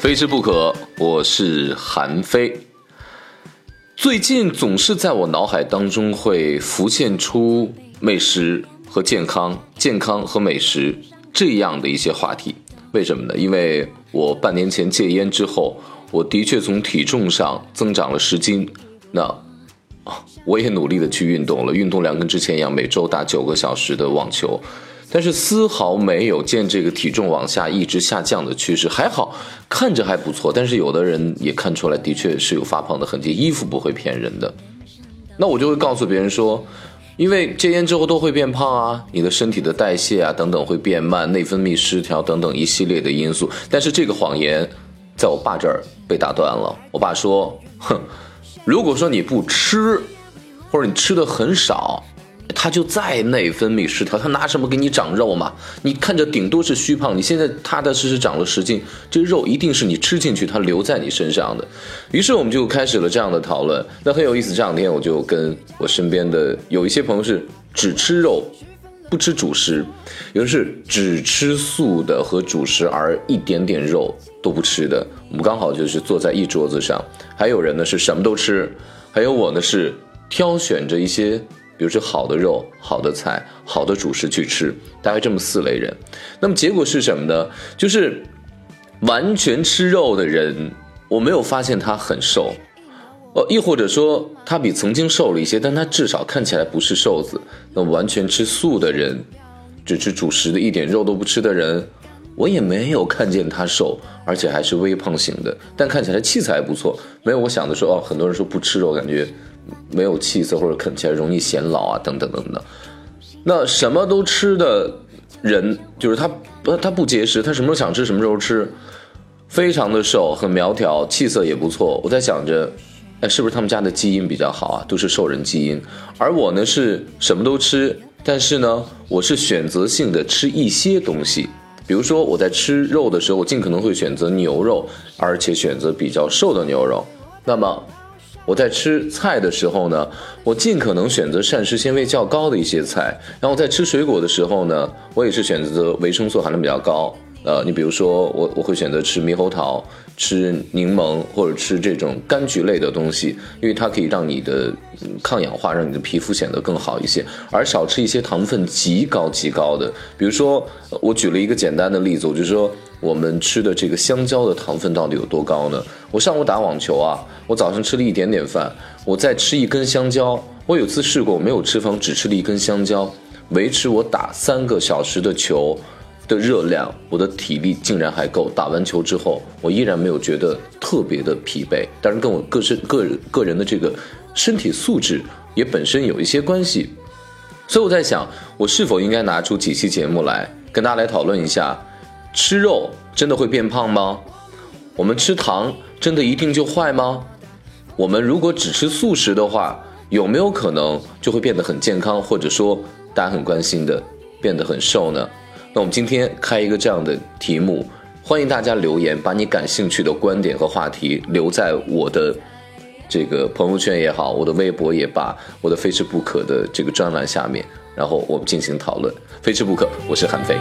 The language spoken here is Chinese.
非吃不可，我是韩非。最近总是在我脑海当中会浮现出美食和健康、健康和美食这样的一些话题。为什么呢？因为我半年前戒烟之后，我的确从体重上增长了十斤。那，我也努力的去运动了，运动量跟之前一样，每周打九个小时的网球。但是丝毫没有见这个体重往下一直下降的趋势，还好看着还不错。但是有的人也看出来，的确是有发胖的痕迹。衣服不会骗人的，那我就会告诉别人说，因为戒烟之后都会变胖啊，你的身体的代谢啊等等会变慢，内分泌失调等等一系列的因素。但是这个谎言，在我爸这儿被打断了。我爸说，哼，如果说你不吃，或者你吃的很少。他就再内分泌失调，他拿什么给你长肉嘛？你看着顶多是虚胖，你现在踏踏实实长了十斤，这肉一定是你吃进去，它留在你身上的。于是我们就开始了这样的讨论，那很有意思。这两天我就跟我身边的有一些朋友是只吃肉，不吃主食；有的是只吃素的和主食，而一点点肉都不吃的。我们刚好就是坐在一桌子上，还有人呢是什么都吃，还有我呢是挑选着一些。比如说好的肉、好的菜、好的主食去吃，大概这么四类人。那么结果是什么呢？就是完全吃肉的人，我没有发现他很瘦，呃，亦或者说他比曾经瘦了一些，但他至少看起来不是瘦子。那完全吃素的人，只吃主食的，一点肉都不吃的人，我也没有看见他瘦，而且还是微胖型的，但看起来气色还不错。没有我想的说，哦，很多人说不吃肉，感觉。没有气色或者看起来容易显老啊，等等等等。那什么都吃的人，就是他不他不节食，他什么时候想吃什么时候吃，非常的瘦，很苗条，气色也不错。我在想着，哎，是不是他们家的基因比较好啊？都是瘦人基因。而我呢是什么都吃，但是呢，我是选择性的吃一些东西。比如说我在吃肉的时候，我尽可能会选择牛肉，而且选择比较瘦的牛肉。那么。我在吃菜的时候呢，我尽可能选择膳食纤维较高的一些菜。然后在吃水果的时候呢，我也是选择维生素含量比较高。呃，你比如说我我会选择吃猕猴桃、吃柠檬或者吃这种柑橘类的东西，因为它可以让你的抗氧化，让你的皮肤显得更好一些。而少吃一些糖分极高极高的，比如说我举了一个简单的例子，我就说我们吃的这个香蕉的糖分到底有多高呢？我上午打网球啊，我早上吃了一点点饭，我再吃一根香蕉。我有次试过，我没有吃饭，只吃了一根香蕉，维持我打三个小时的球。的热量，我的体力竟然还够。打完球之后，我依然没有觉得特别的疲惫。当然，跟我个身个人个人的这个身体素质也本身有一些关系。所以我在想，我是否应该拿出几期节目来跟大家来讨论一下：吃肉真的会变胖吗？我们吃糖真的一定就坏吗？我们如果只吃素食的话，有没有可能就会变得很健康，或者说大家很关心的变得很瘦呢？那我们今天开一个这样的题目，欢迎大家留言，把你感兴趣的观点和话题留在我的这个朋友圈也好，我的微博也罢，我的非吃不可的这个专栏下面，然后我们进行讨论。非吃不可，我是韩飞。